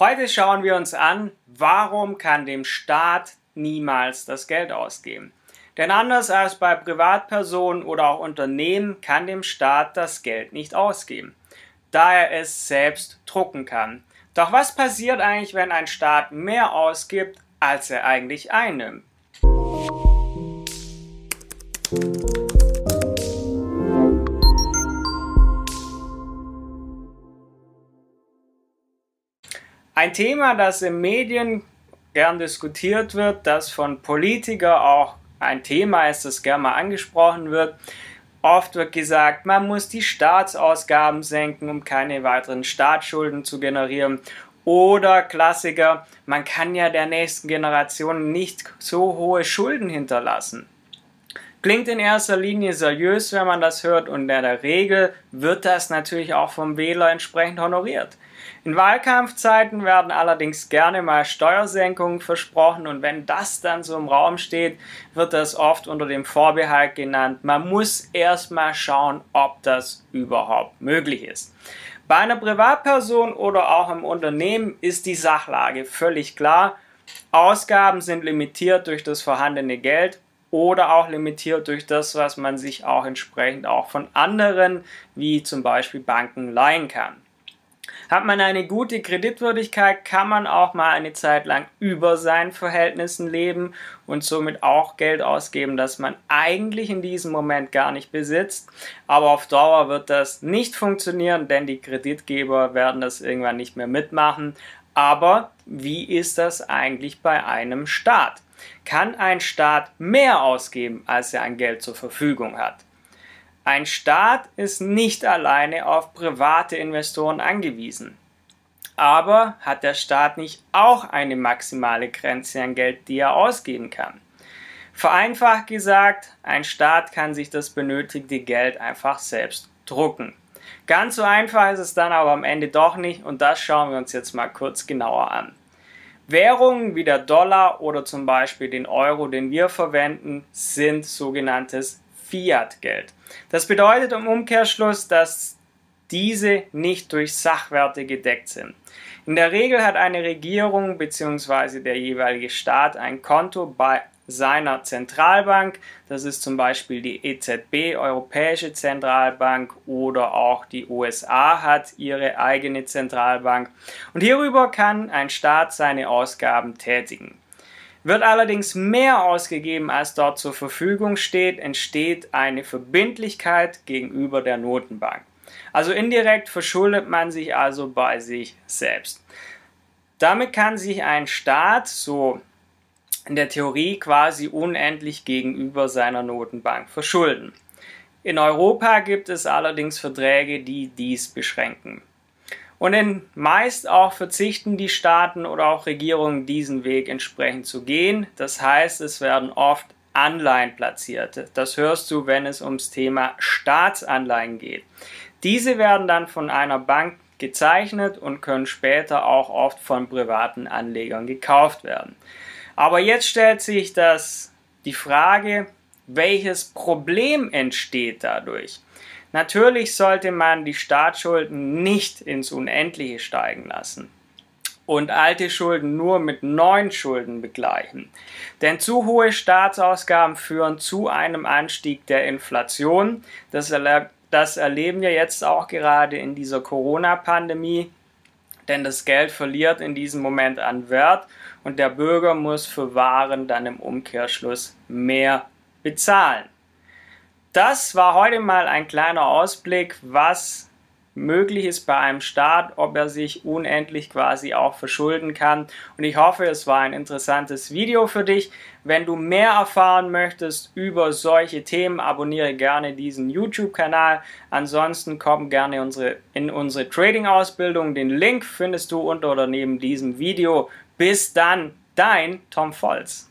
Heute schauen wir uns an, warum kann dem Staat niemals das Geld ausgeben. Denn anders als bei Privatpersonen oder auch Unternehmen kann dem Staat das Geld nicht ausgeben, da er es selbst drucken kann. Doch was passiert eigentlich, wenn ein Staat mehr ausgibt, als er eigentlich einnimmt? Ein Thema, das in Medien gern diskutiert wird, das von Politikern auch ein Thema ist, das gern mal angesprochen wird. Oft wird gesagt, man muss die Staatsausgaben senken, um keine weiteren Staatsschulden zu generieren. Oder Klassiker, man kann ja der nächsten Generation nicht so hohe Schulden hinterlassen. Klingt in erster Linie seriös, wenn man das hört, und in der Regel wird das natürlich auch vom Wähler entsprechend honoriert. In Wahlkampfzeiten werden allerdings gerne mal Steuersenkungen versprochen und wenn das dann so im Raum steht, wird das oft unter dem Vorbehalt genannt, man muss erstmal schauen, ob das überhaupt möglich ist. Bei einer Privatperson oder auch im Unternehmen ist die Sachlage völlig klar. Ausgaben sind limitiert durch das vorhandene Geld oder auch limitiert durch das, was man sich auch entsprechend auch von anderen, wie zum Beispiel Banken, leihen kann. Hat man eine gute Kreditwürdigkeit, kann man auch mal eine Zeit lang über seinen Verhältnissen leben und somit auch Geld ausgeben, das man eigentlich in diesem Moment gar nicht besitzt. Aber auf Dauer wird das nicht funktionieren, denn die Kreditgeber werden das irgendwann nicht mehr mitmachen. Aber wie ist das eigentlich bei einem Staat? Kann ein Staat mehr ausgeben, als er an Geld zur Verfügung hat? Ein Staat ist nicht alleine auf private Investoren angewiesen. Aber hat der Staat nicht auch eine maximale Grenze an Geld, die er ausgeben kann? Vereinfacht gesagt, ein Staat kann sich das benötigte Geld einfach selbst drucken. Ganz so einfach ist es dann aber am Ende doch nicht und das schauen wir uns jetzt mal kurz genauer an. Währungen wie der Dollar oder zum Beispiel den Euro, den wir verwenden, sind sogenanntes Fiat-Geld. Das bedeutet im Umkehrschluss, dass diese nicht durch Sachwerte gedeckt sind. In der Regel hat eine Regierung bzw. der jeweilige Staat ein Konto bei seiner Zentralbank. Das ist zum Beispiel die EZB, Europäische Zentralbank oder auch die USA hat ihre eigene Zentralbank. Und hierüber kann ein Staat seine Ausgaben tätigen. Wird allerdings mehr ausgegeben, als dort zur Verfügung steht, entsteht eine Verbindlichkeit gegenüber der Notenbank. Also indirekt verschuldet man sich also bei sich selbst. Damit kann sich ein Staat, so in der Theorie, quasi unendlich gegenüber seiner Notenbank verschulden. In Europa gibt es allerdings Verträge, die dies beschränken. Und in meist auch verzichten die Staaten oder auch Regierungen diesen Weg entsprechend zu gehen. Das heißt, es werden oft Anleihen platziert. Das hörst du, wenn es ums Thema Staatsanleihen geht. Diese werden dann von einer Bank gezeichnet und können später auch oft von privaten Anlegern gekauft werden. Aber jetzt stellt sich das die Frage, welches Problem entsteht dadurch? Natürlich sollte man die Staatsschulden nicht ins Unendliche steigen lassen und alte Schulden nur mit neuen Schulden begleichen. Denn zu hohe Staatsausgaben führen zu einem Anstieg der Inflation. Das, erle das erleben wir jetzt auch gerade in dieser Corona-Pandemie. Denn das Geld verliert in diesem Moment an Wert und der Bürger muss für Waren dann im Umkehrschluss mehr bezahlen. Das war heute mal ein kleiner Ausblick, was möglich ist bei einem Staat, ob er sich unendlich quasi auch verschulden kann. Und ich hoffe, es war ein interessantes Video für dich. Wenn du mehr erfahren möchtest über solche Themen, abonniere gerne diesen YouTube-Kanal. Ansonsten komm gerne unsere, in unsere Trading-Ausbildung. Den Link findest du unter oder neben diesem Video. Bis dann, dein Tom Volz.